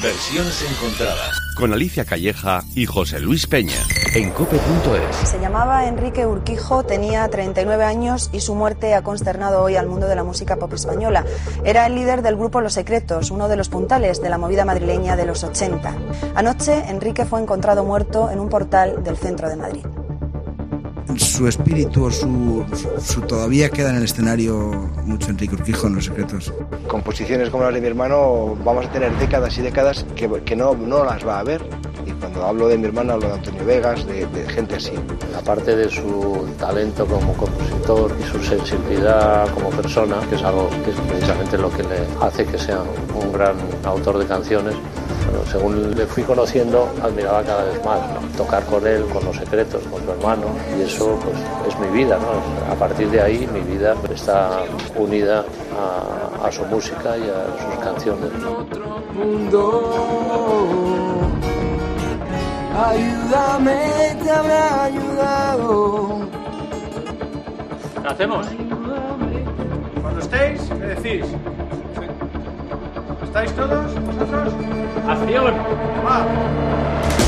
Versiones encontradas. Con Alicia Calleja y José Luis Peña. En cope.es. Se llamaba Enrique Urquijo, tenía 39 años y su muerte ha consternado hoy al mundo de la música pop española. Era el líder del grupo Los Secretos, uno de los puntales de la movida madrileña de los 80. Anoche, Enrique fue encontrado muerto en un portal del centro de Madrid su espíritu, su, su, todavía queda en el escenario mucho Enrique Urquijo en Los Secretos. Composiciones como las de mi hermano vamos a tener décadas y décadas que, que no, no las va a ver. Y cuando hablo de mi hermano hablo de Antonio Vegas, de, de gente así. Aparte de su talento como compositor y su sensibilidad como persona, que es algo que es precisamente lo que le hace que sea un gran autor de canciones, según le fui conociendo, admiraba cada vez más tocar con él, con los secretos, con su hermano, y eso pues, es mi vida. ¿no? A partir de ahí mi vida está unida a, a su música y a sus canciones. Ayúdame, te habrá ayudado. ¿Qué hacemos? Cuando estéis, me decís. ¿Estáis todos vosotros? ¡Acción! ¡Va!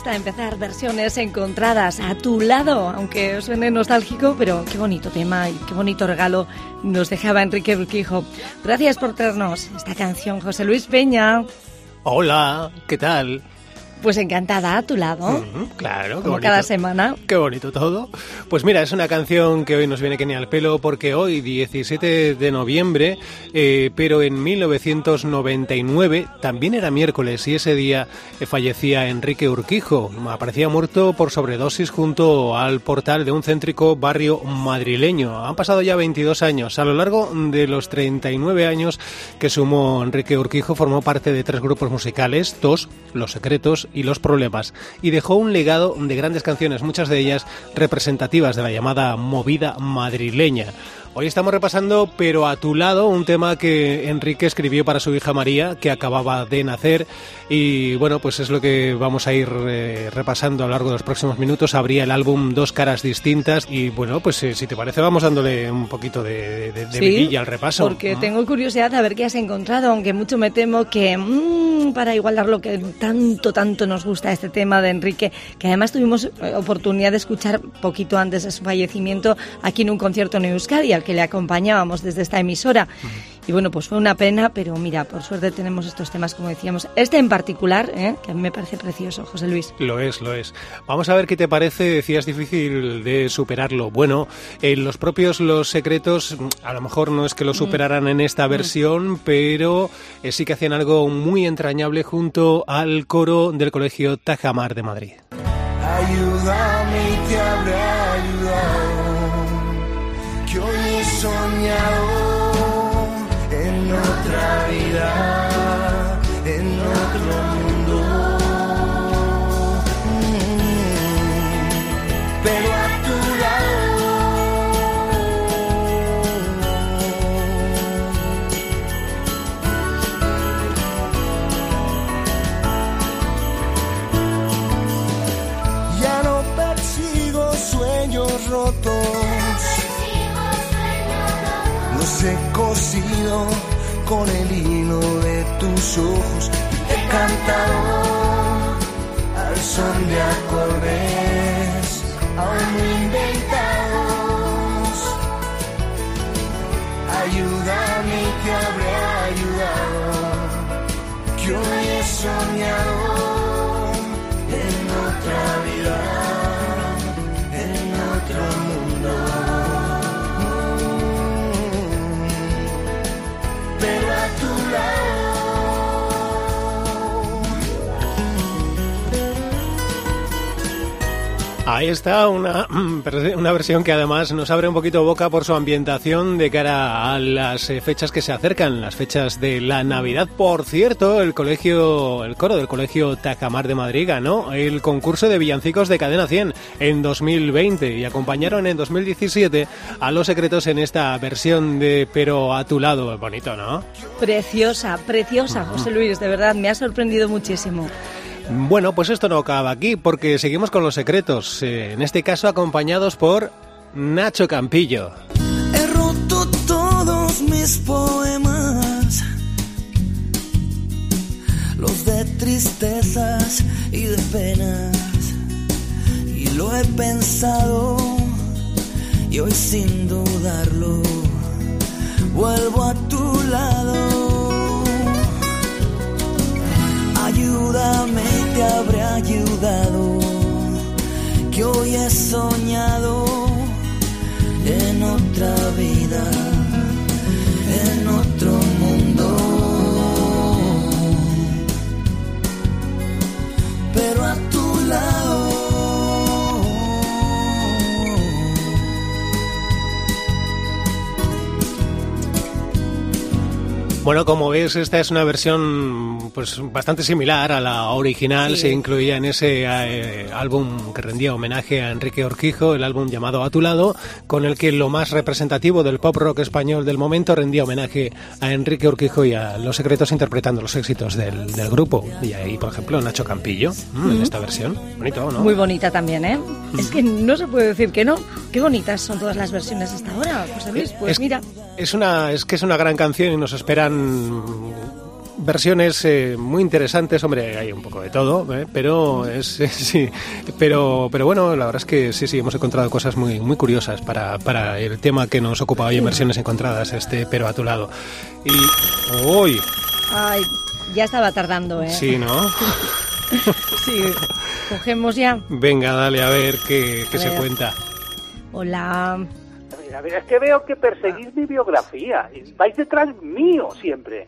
Gusta empezar versiones encontradas a tu lado, aunque suene nostálgico, pero qué bonito tema y qué bonito regalo nos dejaba Enrique Urquijo. Gracias por traernos esta canción, José Luis Peña. Hola, ¿qué tal? Pues encantada a tu lado. Claro, Como bonito. cada semana. Qué bonito todo. Pues mira, es una canción que hoy nos viene que ni al pelo porque hoy, 17 de noviembre, eh, pero en 1999, también era miércoles y ese día eh, fallecía Enrique Urquijo. Aparecía muerto por sobredosis junto al portal de un céntrico barrio madrileño. Han pasado ya 22 años. A lo largo de los 39 años que sumó Enrique Urquijo, formó parte de tres grupos musicales, dos, Los Secretos y Los Problemas, y dejó un legado de grandes canciones, muchas de ellas representativas de la llamada movida madrileña. Hoy estamos repasando, pero a tu lado, un tema que Enrique escribió para su hija María, que acababa de nacer, y bueno, pues es lo que vamos a ir eh, repasando a lo largo de los próximos minutos. Habría el álbum Dos Caras Distintas, y bueno, pues eh, si te parece, vamos dándole un poquito de, de, de Sí, vidilla al repaso. Porque tengo curiosidad a ver qué has encontrado, aunque mucho me temo que mm, para igualar lo que tanto, tanto nos gusta este tema de Enrique, que además tuvimos eh, oportunidad de escuchar poquito antes de su fallecimiento aquí en un concierto en Euskadi, al que le acompañábamos desde esta emisora. Y bueno, pues fue una pena, pero mira, por suerte tenemos estos temas, como decíamos. Este en particular, ¿eh? que a mí me parece precioso, José Luis. Lo es, lo es. Vamos a ver qué te parece. Decías difícil de superarlo. Bueno, en los propios Los Secretos, a lo mejor no es que lo superaran en esta versión, pero eh, sí que hacían algo muy entrañable junto al coro del Colegio Tajamar de Madrid. Ayúdame y te soñado en otra vida, he cosido con el hilo de tus ojos. Te he cantado al son de acordes aún inventados. Ayúdame y te habré ayudado. Que hoy he soñado Ahí está una, una versión que además nos abre un poquito boca por su ambientación de cara a las eh, fechas que se acercan, las fechas de la Navidad. Por cierto, el colegio, el coro del colegio Tacamar de Madrid ganó el concurso de villancicos de Cadena 100 en 2020 y acompañaron en 2017 a Los Secretos en esta versión de Pero a tu lado. Bonito, ¿no? Preciosa, preciosa, José Luis, de verdad, me ha sorprendido muchísimo. Bueno, pues esto no acaba aquí porque seguimos con los secretos, eh, en este caso acompañados por Nacho Campillo. He roto todos mis poemas, los de tristezas y de penas, y lo he pensado, y hoy sin dudarlo, vuelvo a tu lado. Ayúdame, te habré ayudado, que hoy he soñado en otra vida, en otro mundo. Pero a tu lado. Bueno, como ves, esta es una versión pues bastante similar a la original. Sí. Se incluía en ese eh, álbum que rendía homenaje a Enrique Orquijo, el álbum llamado A tu lado, con el que lo más representativo del pop rock español del momento rendía homenaje a Enrique Orquijo y a Los Secretos interpretando los éxitos del, del grupo. Y ahí, por ejemplo, Nacho Campillo mm, en esta versión. Bonito, ¿no? Muy bonita también, ¿eh? Es que no se puede decir que no. Qué bonitas son todas las versiones hasta ahora, José Luis. Pues es, mira, es una es que es una gran canción y nos esperan versiones eh, muy interesantes hombre hay un poco de todo ¿eh? pero es sí pero pero bueno la verdad es que sí sí hemos encontrado cosas muy muy curiosas para, para el tema que nos ocupa hoy en versiones encontradas este pero a tu lado y hoy ay, ya estaba tardando, ¿eh? sí no Sí, cogemos ya. venga dale a ver qué, qué A se ver. cuenta Hola. A ver, es que veo que perseguís mi biografía. Vais detrás mío siempre.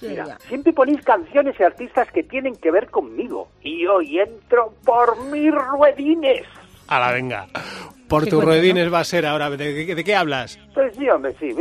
Mira, siempre ponéis canciones y artistas que tienen que ver conmigo. Y hoy entro por mis ruedines. a la venga por tus cuento, ruedines va a ser ahora ¿de, qué- de qué hablas? Pues sí, hombre, sí.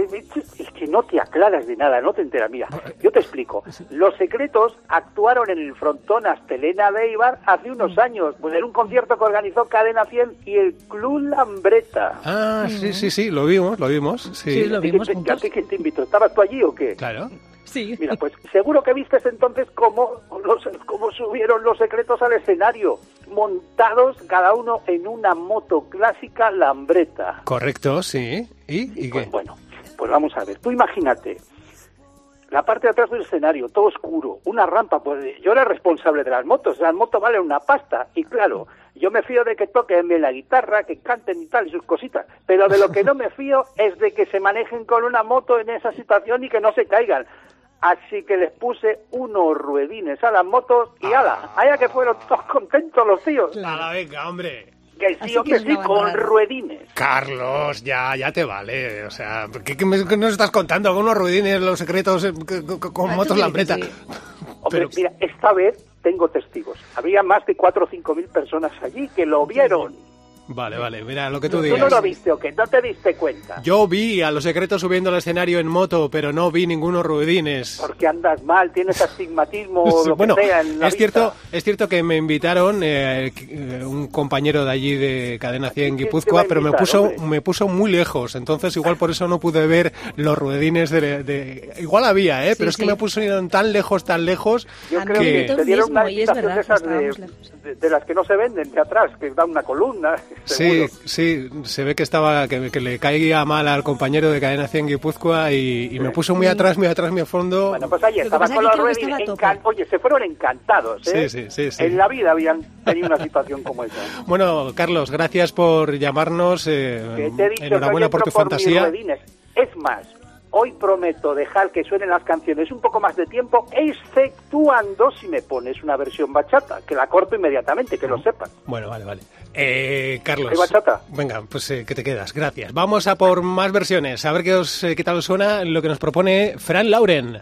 Es que no te aclaras de nada, no te enteras. Mira, yo te explico. Los Secretos actuaron en el frontón Astelena de Eibar hace unos años, pues en un concierto que organizó Cadena 100 y el Club Lambreta. Ah, sí, sí, sí, lo vimos, lo vimos. Sí, Sí, lo ¿Y vimos. ¿A ti quién te invitó? ¿Estabas tú allí o qué? Claro. Sí. Mira, pues seguro que vistes entonces cómo, los, cómo subieron los secretos al escenario, montados cada uno en una moto clásica Lambreta. Correcto, sí. ¿Y, y Pues qué? bueno, pues vamos a ver. Tú imagínate la parte de atrás del escenario, todo oscuro, una rampa. Pues yo era responsable de las motos. Las motos valen una pasta. Y claro, yo me fío de que toquen bien la guitarra, que canten y tal, y sus cositas. Pero de lo que no me fío es de que se manejen con una moto en esa situación y que no se caigan. Así que les puse unos ruedines a las motos y ala, allá que fueron todos contentos los tíos. A la venga, hombre. Que Así sí, hombre, que sí, con ruedines. Carlos, ya, ya te vale. O sea, ¿qué, qué me- qué nos estás contando? Con unos ruedines, los secretos, eh, c- c- con Ah, motos lambreta. Hombre, Pero- mira, esta vez tengo testigos. Había más de 4 o 5 mil personas allí que lo vieron. Vale, vale, mira lo que tú ¿Tú digas. no lo viste o qué? ¿No te diste cuenta? Yo vi a los secretos subiendo al escenario en moto, pero no vi ningunos ruedines. Porque andas mal, tienes astigmatismo o lo bueno, que sea en la es vista. cierto, es cierto que me invitaron eh, eh, un compañero de allí de Cadena 100 ¿Quién te va Guipúzcoa, pero me puso hombre? me puso muy lejos, entonces igual por eso no pude ver los ruedines de, de- igual había, eh, Sí, pero es que sí. me pusieron tan lejos, tan lejos Yo creo que me te dieron mismo, una y es invitación verdad, de de, de- de las que no se venden de atrás, que dan una columna. Sí, sí, se ve que estaba que, que, le caía mal al compañero de Cadena 100 Guipúzcoa y, y me puso muy atrás, muy atrás, muy a fondo. Bueno, pues ahí estaba con los Redding, encan... oye, se fueron encantados, ¿eh? Sí, sí, sí, sí, En la vida habían tenido una situación como esa. Bueno, Carlos, gracias por llamarnos. Eh, enhorabuena por tu por fantasía. Es más, Hoy prometo dejar que suenen las canciones un poco más de tiempo, exceptuando si me pones una versión bachata, que la corto inmediatamente, que lo sepan. Bueno, vale, vale. Eh, Carlos. ¿Hay bachata? Venga, pues eh, que te quedas. Gracias. Vamos a por más versiones. A ver qué, os, eh, qué tal os suena lo que nos propone Fran Lauren.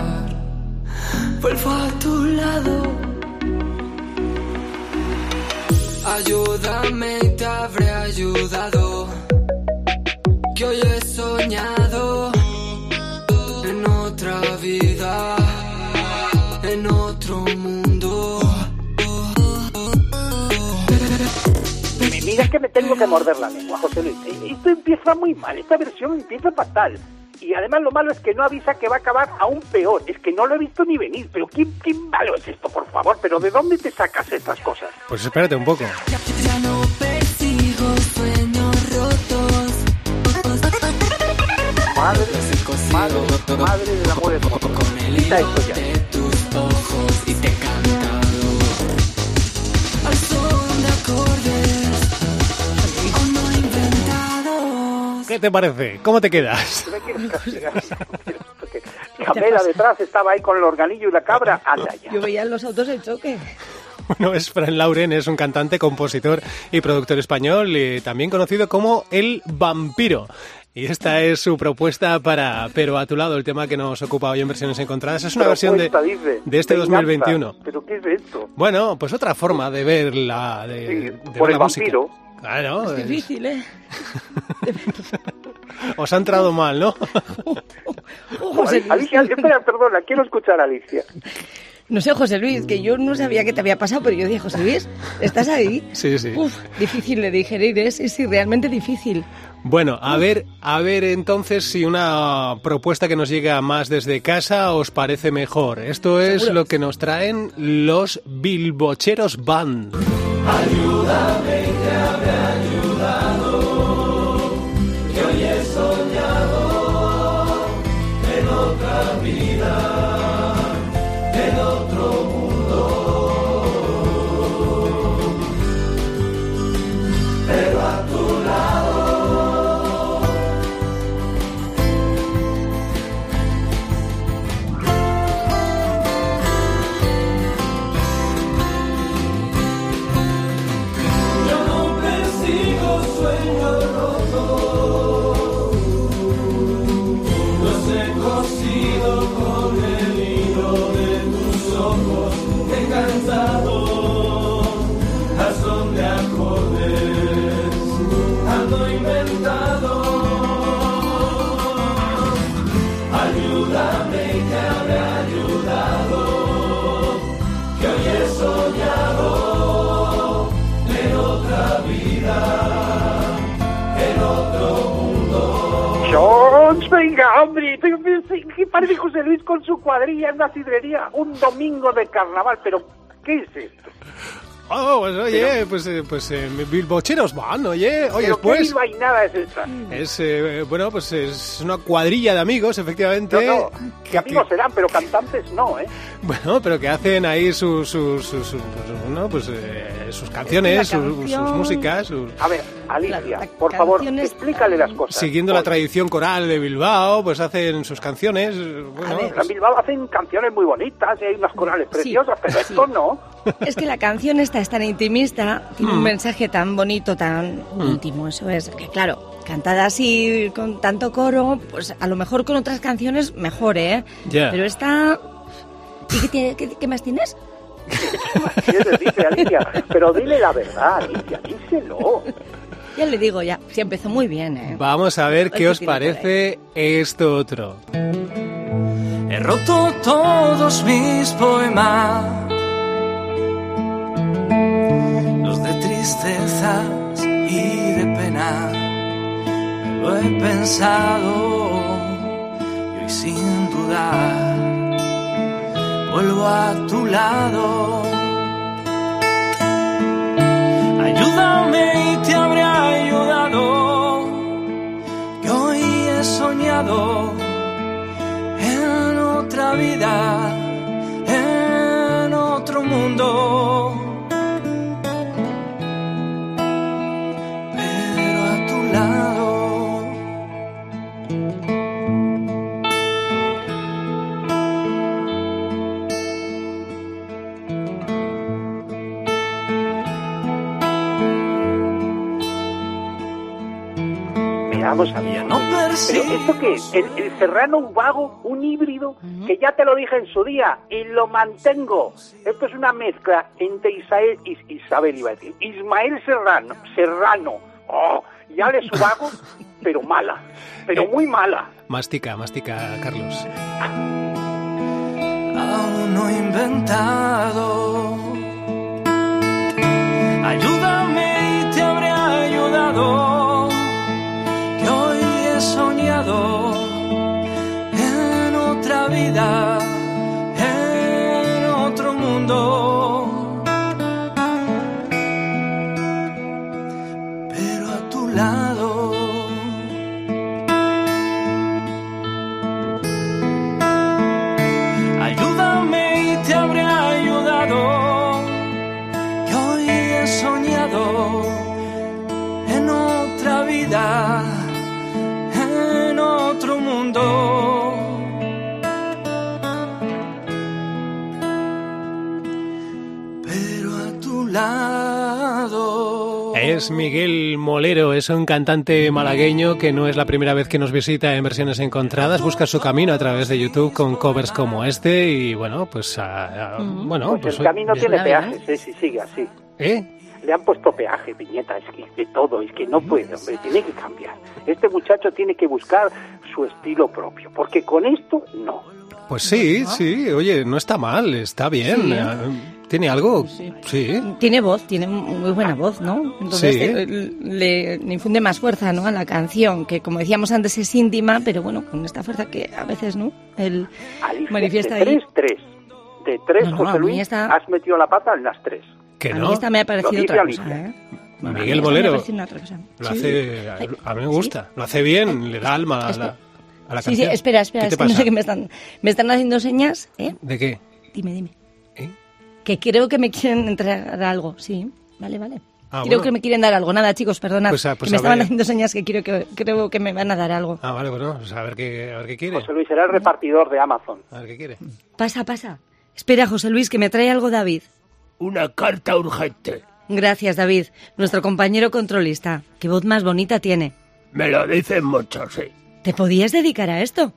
vuelvo a tu lado. Ayúdame y te habré ayudado. Que hoy he soñado en otra vida, en otro mundo. Mira que me tengo que morder la lengua, José Luis. Esto empieza muy mal, esta versión empieza fatal. Y además lo malo es que no avisa que va a acabar aún peor. Es que no lo he visto ni venir. Pero ¿qué, qué malo es esto, por favor? ¿Pero de dónde te sacas estas cosas? Pues espérate un poco. Ya no persigo sueños rotos. Madre, madre, madre del amor esto ya. Te parece? ¿Cómo te quedas? ¿Qué me quieres castigar? Capela detrás estaba ahí con el organillo y la cabra. Anda ya. Yo veía los autos de choque. Bueno, es Fran Lauren, es un cantante, compositor y productor español, y también conocido como El Vampiro. Y esta es su propuesta para Pero a tu lado, el tema que nos ocupa hoy en versiones encontradas. Es una versión de, dice. de este Venganza. 2021. ¿Pero qué es esto? Bueno, pues otra forma de ver la, de, Sí, de por ver el la música. Claro, Es es- difícil, ¿eh? os ha entrado mal, ¿no? José Luis. Alicia, espera, perdona, quiero escuchar a Alicia. No sé, José Luis, que yo no sabía qué te había pasado, pero yo dije, José Luis, ¿estás ahí? Sí, sí. Uf, difícil de digerir, ¿eh? Sí, sí, realmente difícil. Bueno, a ver, a ver entonces si una propuesta que nos llega más desde casa os parece mejor. Esto es Seguro. lo que nos traen los Bilbocheros Band. Yo inventado. Ayúdame te habré ayudado, que hoy he soñado en otra vida, en otro mundo. Jones, venga, hombre. ¿Qué parece José Luis con su cuadrilla en una sidrería un domingo de carnaval? Pero, ¿qué es esto? Oh, pues oye, pues, eh, pues eh, Bilbocheros Band, oye, oye, ¿Pero qué pues bilbainada es esta? es, eh, bueno, pues es una cuadrilla de amigos, efectivamente. No, no, que que- amigos serán, pero cantantes no, ¿eh? Bueno, pero que hacen ahí sus, sus, sus, sus- pues, bueno, pues, eh, sus canciones, La sus, canción- sus músicas, sus- A ver, Alicia, Claro, la por favor, explícale las cosas. siguiendo la tradición coral de Bilbao, pues hacen sus canciones. Bueno, ver. En Bilbao hacen canciones muy bonitas y hay unas corales Sí, preciosas, pero sí. esto no. Es que la canción esta es tan intimista, tiene un Mm. mensaje tan bonito, tan Mm. íntimo, eso es, que claro, cantada así con tanto coro, pues a lo mejor con otras canciones mejor, ¿eh? Ya. Pero esta... ¿Y qué, tiene- qué- qué más tienes? ¿Quieres dice Alicia? Pero dile la verdad, Alicia, díselo. Ya le digo, ya, sí empezó muy bien, ¿eh? Vamos a ver qué os parece esto otro. He roto todos mis poemas, los de tristezas y de pena. Me lo he pensado y hoy sin dudar vuelvo a tu lado. Ayúdame y te habré ayudado, que hoy he soñado en otra vida, en otro mundo. Pero ¿esto qué es? ¿El, el serrano un vago, un híbrido? Que ya te lo dije en su día y lo mantengo. Esto es una mezcla entre Isael, Is- Isabel, iba a decir, Ismael Serrano, Serrano. Oh, ya le su vago, pero mala, pero muy mala. Mastica, mastica, Carlos. aún no he inventado. Ayúdame y te habré ayudado, otra Miguel Molero, es un cantante malagueño que no es la primera vez que nos visita en versiones encontradas, busca su camino a través de YouTube con covers como este y bueno, pues a- a- bueno, Pues pues el camino tiene peajes, eh, si sigue así. ¿eh? Le han puesto peaje, piñeta, es que de todo, es que no puede, hombre, tiene que cambiar. Este muchacho tiene que buscar su estilo propio, porque con esto no. Pues sí, sí, oye, no está mal, está bien. Sí. ¿Tiene algo? Sí. Tiene voz, tiene muy buena voz, ¿no? Entonces Sí. eh, le, le infunde más fuerza, ¿no? A la canción, que como decíamos antes es íntima, pero bueno, con esta fuerza que a veces, ¿no? Él Alicia, manifiesta de ahí. tres, tres. De tres, No, no, a José Luis, esta- has metido la pata en las tres. Que a no. mí esta me ha parecido otra cosa. ¿eh? A Miguel me Bolero lo Sí. hace, a, a mí me gusta, lo hace bien, le da alma a la, a la Sí, sí, canción. espera, espera, ¿Qué te es que no sé qué me están, me están haciendo señas, ¿eh? ¿De qué? Dime, dime. Que creo que me quieren entregar algo, sí. Vale, vale. Ah, creo bueno. que me quieren dar algo. Nada, chicos, perdonad. Pues, ah, pues que me estaban ver. haciendo señas que, quiero que creo que me van a dar algo. Ah, vale, bueno, pues a ver qué, a ver qué quiere. José Luis será el repartidor de Amazon. A ver qué quiere. Pasa, pasa. Espera, José Luis, que me trae algo David. Una carta urgente. Gracias, David, nuestro compañero controlista. Qué voz más bonita tiene. Me lo dicen muchos, sí. ¿Te podías dedicar a esto?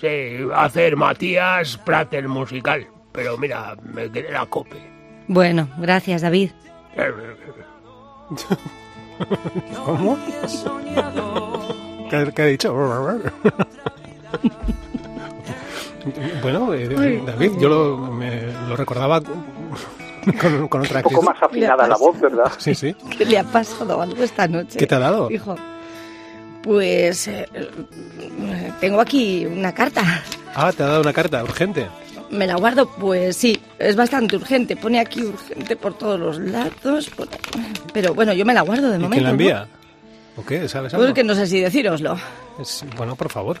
Sí, hacer Matías Prater musical. Pero mira, me quedé la cope. Bueno, gracias, David. ¿Cómo? ¿Qué, qué ha dicho? bueno, eh. David, yo lo, me- lo recordaba con, con otra Un poco actitud. más afinada la voz, ¿verdad? Sí, sí. ¿Qué le ha pasado algo esta noche? ¿Qué te ha dado? Hijo. Pues eh, tengo aquí una carta. Ah, te ha dado una carta urgente. ¿Me la guardo? Pues sí, es bastante urgente. Pone aquí urgente por todos los lados. Pero bueno, yo me la guardo de ¿Y momento. quién la ¿no? envía? ¿O qué? ¿Sabes algo? Porque no sé si decíroslo. Es- bueno, por favor.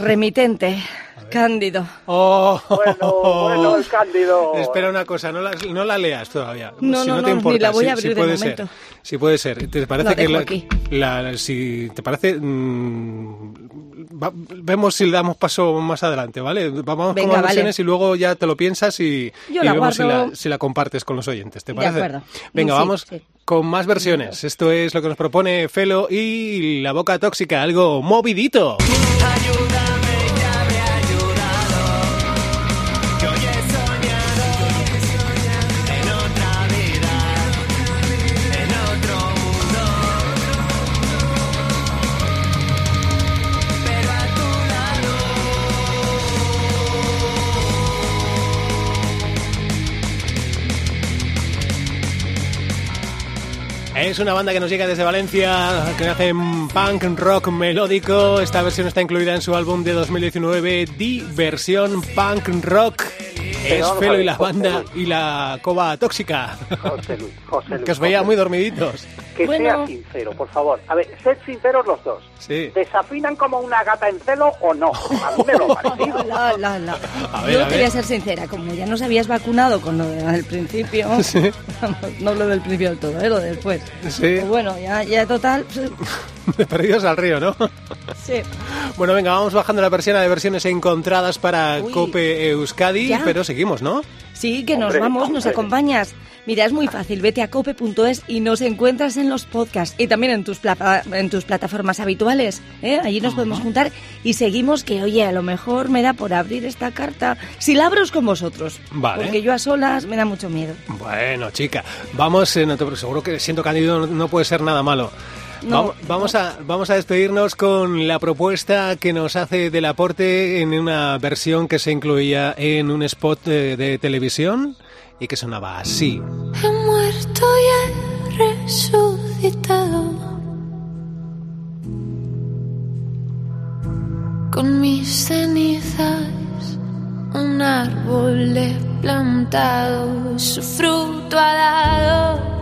Remitente, Cándido. Oh, Bueno, bueno, el Cándido. Espera una cosa, no la, no la leas todavía. No, si no, no, no, te ni importa, la voy a abrir de puede momento. ser. Sí puede ser. ¿Te parece que dejo la- aquí. la- si te parece mm, va- vemos si le damos paso más adelante, ¿vale? Vamos Venga, con más vale. versiones y luego ya te lo piensas y, Yo y la vemos si la, si la compartes con los oyentes, ¿te De parece? acuerdo. Venga, Sí, vamos sí. con más versiones. Esto es lo que nos propone Felo y la boca tóxica, algo movidito. Es una banda que nos llega desde Valencia, que hacen punk rock melódico. Esta versión está incluida en su álbum de 2019, Diversión Punk Rock. Es Felo y ver, la José banda Luis. y la cova tóxica. José Luis, José Luis. Que os veía muy dormiditos. Que Bueno. sea sincero, por favor. A ver, sed sinceros los dos. Sí. ¿Desafinan como una gata en celo o no? A mí me lo ha parecido. La, la, la. A ver, Yo a te ver. voy a ser sincera, como ya nos habías vacunado con lo del principio, vamos, no lo del principio del todo, ¿eh? lo después. Sí. Pues bueno, ya, ya total, perdidos al río, ¿no? sí. Bueno, venga, vamos bajando la persiana de versiones encontradas para Uy. Cope Euskadi, Ya. pero seguimos, ¿no? Sí, que nos Hombre, vamos, nos acompañas. Mira, es muy fácil, vete a cope.es y nos encuentras en los podcasts y también en tus, plata- en tus plataformas habituales. ¿eh? Allí nos podemos juntar y seguimos que, oye, a lo mejor me da por abrir esta carta. Si la abro es con vosotros. Vale. Porque yo a solas me da mucho miedo. Bueno, chica, vamos, eh, no te- seguro que siendo Cándido no, no puede ser nada malo. No, vamos, vamos a, vamos a despedirnos con la propuesta que nos hace del aporte en una versión que se incluía en un spot de, de televisión y que sonaba así. He muerto y he resucitado. Con mis cenizas, un árbol he plantado, su fruto ha dado.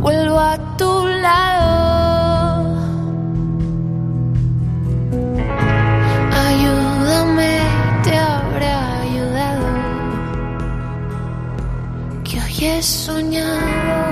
vuelvo a tu lado. Ayúdame, te habré ayudado. Que hoy he soñado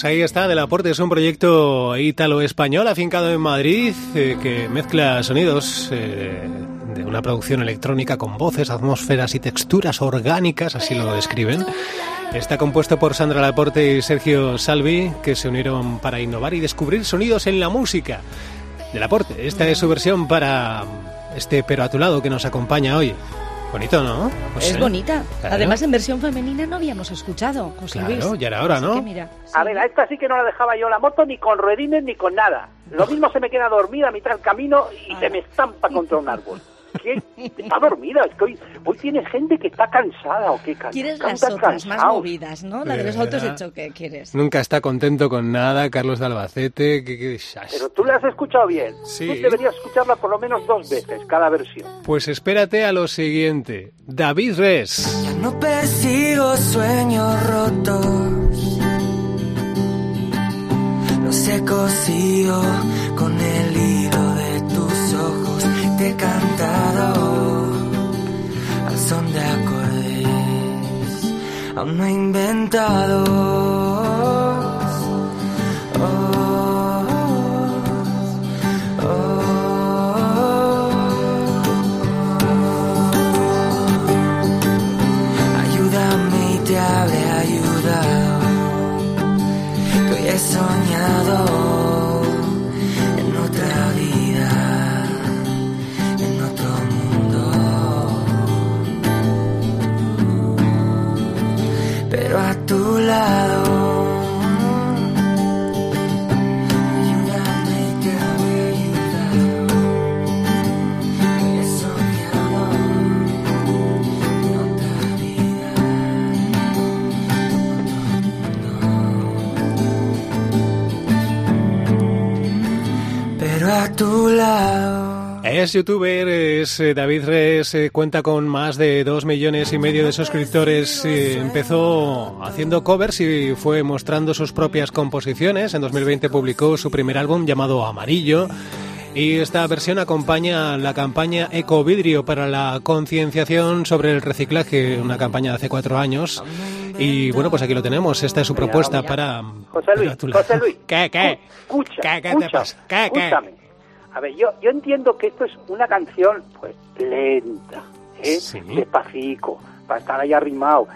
Pues ahí está, Del Aporte es un proyecto ítalo-español afincado en Madrid eh, que mezcla sonidos eh, de una producción electrónica con voces, atmósferas y texturas orgánicas, así lo describen. Está compuesto por Sandra Laporte y Sergio Salvi, que se unieron para innovar y descubrir sonidos en la música. Del Aporte, esta es su versión para este Pero a tu lado que nos acompaña hoy. Bonito, ¿no? Pues, es eh, bonita. claro. Además, en versión femenina no habíamos escuchado, José Claro, Luis. ya era hora, ¿no? mira, A ver, a esta sí que no la dejaba yo la moto ni con ruedines ni con nada. Lo mismo se me queda dormida a mitad del camino y se me estampa contra un árbol. ¿Qué? Está dormida, es que hoy, hoy tiene gente que está cansada o qué can- Quieres las otras, más movidas, ¿no? La de los autos de choque, ¿quieres? Nunca está contento con nada, Carlos de Albacete. qué- qué desastre. Pero tú la has escuchado bien. Sí. Tú deberías escucharla por lo menos dos veces, cada versión. Pues espérate a lo siguiente. David Res. No persigo sueños rotos. Los he cosido con el cantado al son de acordes. Aún no he inventado. Tu lado. Es youtuber, es eh, David Res, eh, cuenta con más de dos millones y medio de suscriptores. eh, empezó haciendo covers y fue mostrando sus propias composiciones. En 2020 publicó su primer álbum llamado Amarillo. Y esta versión acompaña la campaña Ecovidrio para la concienciación sobre el reciclaje, una campaña de hace cuatro años. Y bueno, pues aquí lo tenemos. Esta es su propuesta para. José Luis. José Luis. ¿Qué, qué? Escucha, ¿Qué, qué te escucha, pasa? ¿Qué, qué? escúchame. A ver, yo, yo entiendo que esto es una canción, pues, lenta, ¿eh? Despacito, para estar ahí arrimado.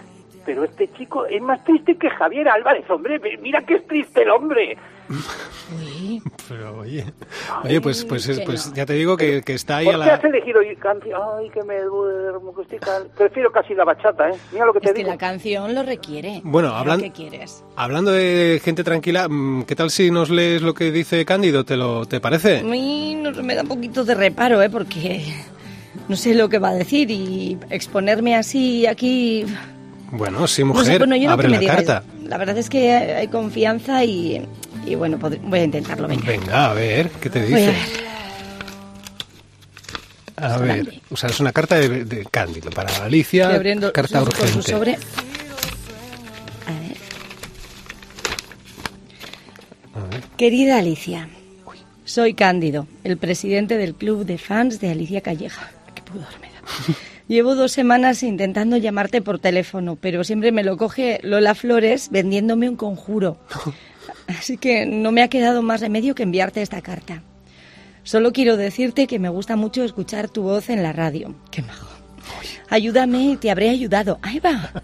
Pero este chico es más triste que Javier Álvarez, hombre. Mira que es triste el hombre. Pero oye, oye pues, pues, es- pues ya te digo que, que está ahí a ¿Por qué la. has elegido canción? Ay, que me duermo, que estoy can- Prefiero casi la bachata, ¿eh? Mira lo que te Es que la canción lo requiere. Bueno, hablan- ¿Qué quieres? Hablando de gente tranquila, mm, ¿qué tal si nos lees lo que dice Cándido? ¿Te lo te parece? A mí no- me da un poquito de reparo, ¿eh? Porque no sé lo que va a decir y exponerme así aquí... Bueno, sí, No sé, mujer, bueno, yo lo abre la carta. La verdad es que hay confianza y, y bueno, voy a intentarlo. Venga. Venga, a ver, ¿qué te Voy a dice? ver. A ver, o sea, es una carta de, de Cándido para Alicia, abriendo carta su- con su urgente. sobre. A ver. Querida Alicia, soy Cándido, el presidente del club de fans de Alicia Calleja. Qué pudor me da. Llevo dos semanas intentando llamarte por teléfono, pero siempre me lo coge Lola Flores vendiéndome un conjuro. Así que no me ha quedado más remedio que enviarte esta carta. Solo quiero decirte que me gusta mucho escuchar tu voz en la radio. Qué majo. Ayúdame y te habré ayudado. Ahí va.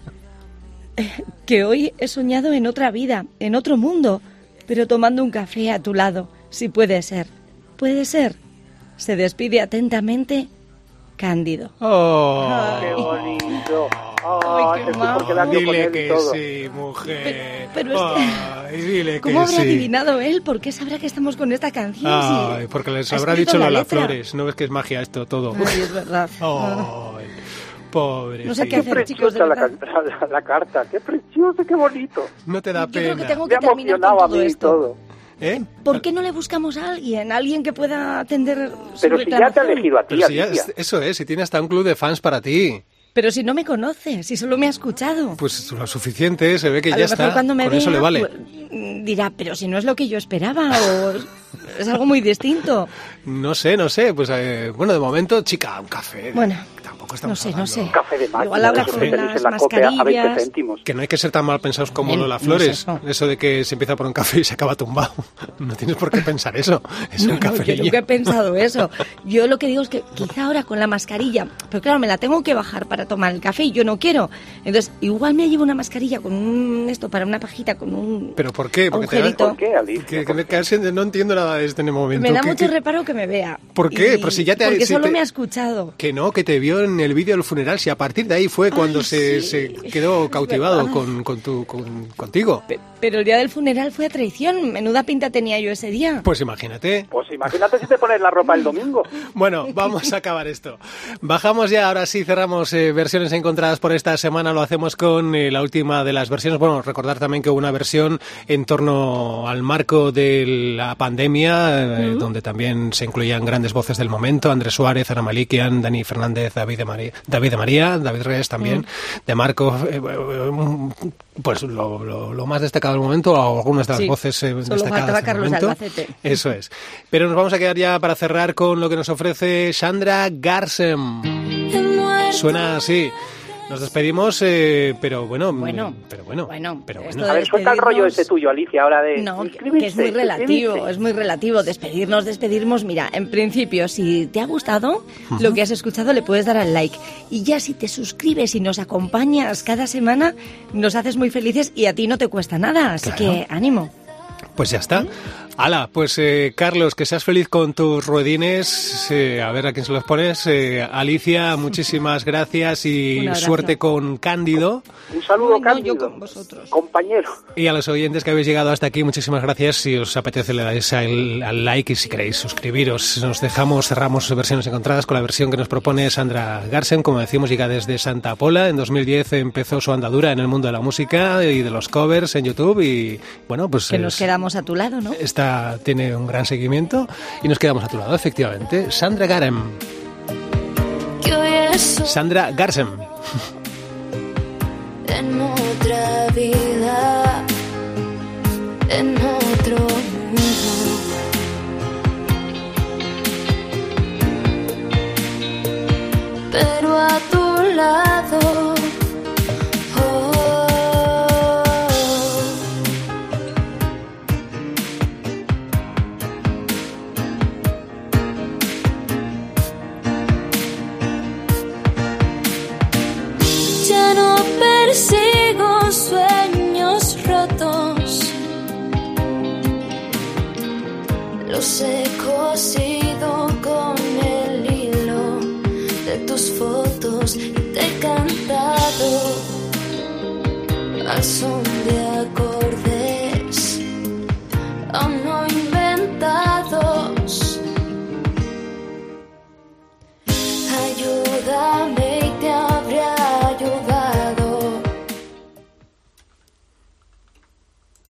Que hoy he soñado en otra vida, en otro mundo, pero tomando un café a tu lado, si puede ser. Puede ser. Se despide atentamente, Cándido. Oh. Qué bonito. Ay, Ay, qué con Dile que todo. sí, mujer. Pero es que- Ay, dile ¿Cómo que habrá sí. adivinado él? ¿Por qué sabrá que estamos con esta canción? Ay, porque les ha habrá dicho la Lola letra? Flores. No ves que es magia esto todo. Ay, es verdad. Ay, pobre. No sé qué Qué hacer, chicos, de preciosa la, la- la carta. Qué preciosa, qué bonito. No te da Yo creo que pena. tengo que terminar con todo esto. todo. ¿Eh? ¿Por qué no le buscamos a alguien? Alguien que pueda atender su Pero si ya te ha elegido a ti, Pero si ya- Alicia. eso es, si tiene hasta un club de fans para ti. Pero si no me conoce, si solo me ha escuchado. Pues lo suficiente, se ve que a ya lo mejor está. cuando me Con vea, eso le vale. pues, mm, dirá, pero si no es lo que yo esperaba o es algo muy distinto. No sé, no sé. Pues eh, bueno, de momento, chica, un café. Bueno, Tampoco no estamos sé, no hablando. sé. Café de máquina, Igual habla que con las la copia a 20 mascarillas. céntimos. Que no hay que ser tan mal pensados como Bien, Lola no es Flores. eso. Eso de que se empieza por un café y se acaba tumbado. No tienes por qué pensar eso. Es No, un no, café yo nunca he pensado eso. Yo lo que digo es que quizá ahora con la mascarilla, pero claro, me la tengo que bajar para tomar el café y yo no quiero. Entonces, igual me llevo una mascarilla con un esto para una pajita con un ¿Pero por qué? Porque agujerito. ¿Por qué, Alicia? que, que casi no entiendo nada de este momento. Me da ¿Qué- mucho qué- reparo que me vea. ¿Por qué? Y- Pero si ya te- Porque si solo te- me ha escuchado. Que no, que te vio en en el vídeo del funeral, si a partir de ahí fue cuando se, se quedó cautivado con, con tu, con- contigo. Pero el día del funeral fue a traición. Menuda pinta tenía yo ese día. Pues imagínate. Pues imagínate si te pones la ropa el domingo. Bueno, vamos a acabar esto. Bajamos ya, ahora sí cerramos eh, versiones encontradas por esta semana. Lo hacemos con eh, la última de las versiones. Bueno, recordar también que hubo una versión en torno al marco de la pandemia, eh, donde también se incluían grandes voces del momento. Andrés Suárez, Ana Malikian, Dani Fernández, David de María, David de María, David Reyes también, de Marco. eh, eh, pues lo, lo- lo más destacado del momento, o algunas de las Sí, voces eh, solo destacadas del Carlos momento. Albacete. Eso es. Pero nos vamos a quedar ya para cerrar con lo que nos ofrece Sandra Garsem. Suena así. Nos despedimos, eh, pero bueno, Bueno, pero bueno, bueno, pero bueno. A ver, suelta el rollo ese tuyo, Alicia, ahora de... No, que- es muy relativo, es muy relativo. Despedirnos, despedirnos. Mira, en principio, si te ha gustado lo que has escuchado, le puedes dar al like. Y ya si te suscribes y nos acompañas cada semana, nos haces muy felices y a ti no te cuesta nada. Así Claro. que ánimo. Pues ya está. Hala, pues eh, Carlos, que seas feliz con tus ruedines. eh, a ver a quién se los pones. Eh, Alicia, muchísimas gracias y suerte con Cándido. Un saludo, Ay, no, Cándido. yo con vosotros. Compañero. Y a los oyentes que habéis llegado hasta aquí, muchísimas gracias. Si os apetece, le dais al, al like y si queréis suscribiros. Nos dejamos, cerramos versiones encontradas con la versión que nos propone Sandra Garsen. Como decimos, llega desde Santa Pola. En 2010 empezó su andadura en el mundo de la música y de los covers en YouTube. Y bueno, pues Que nos es- quedamos a tu lado, ¿no? Tiene un gran seguimiento y nos quedamos a tu lado, efectivamente. Sandra Garem. Sandra Garsem. en otra vida,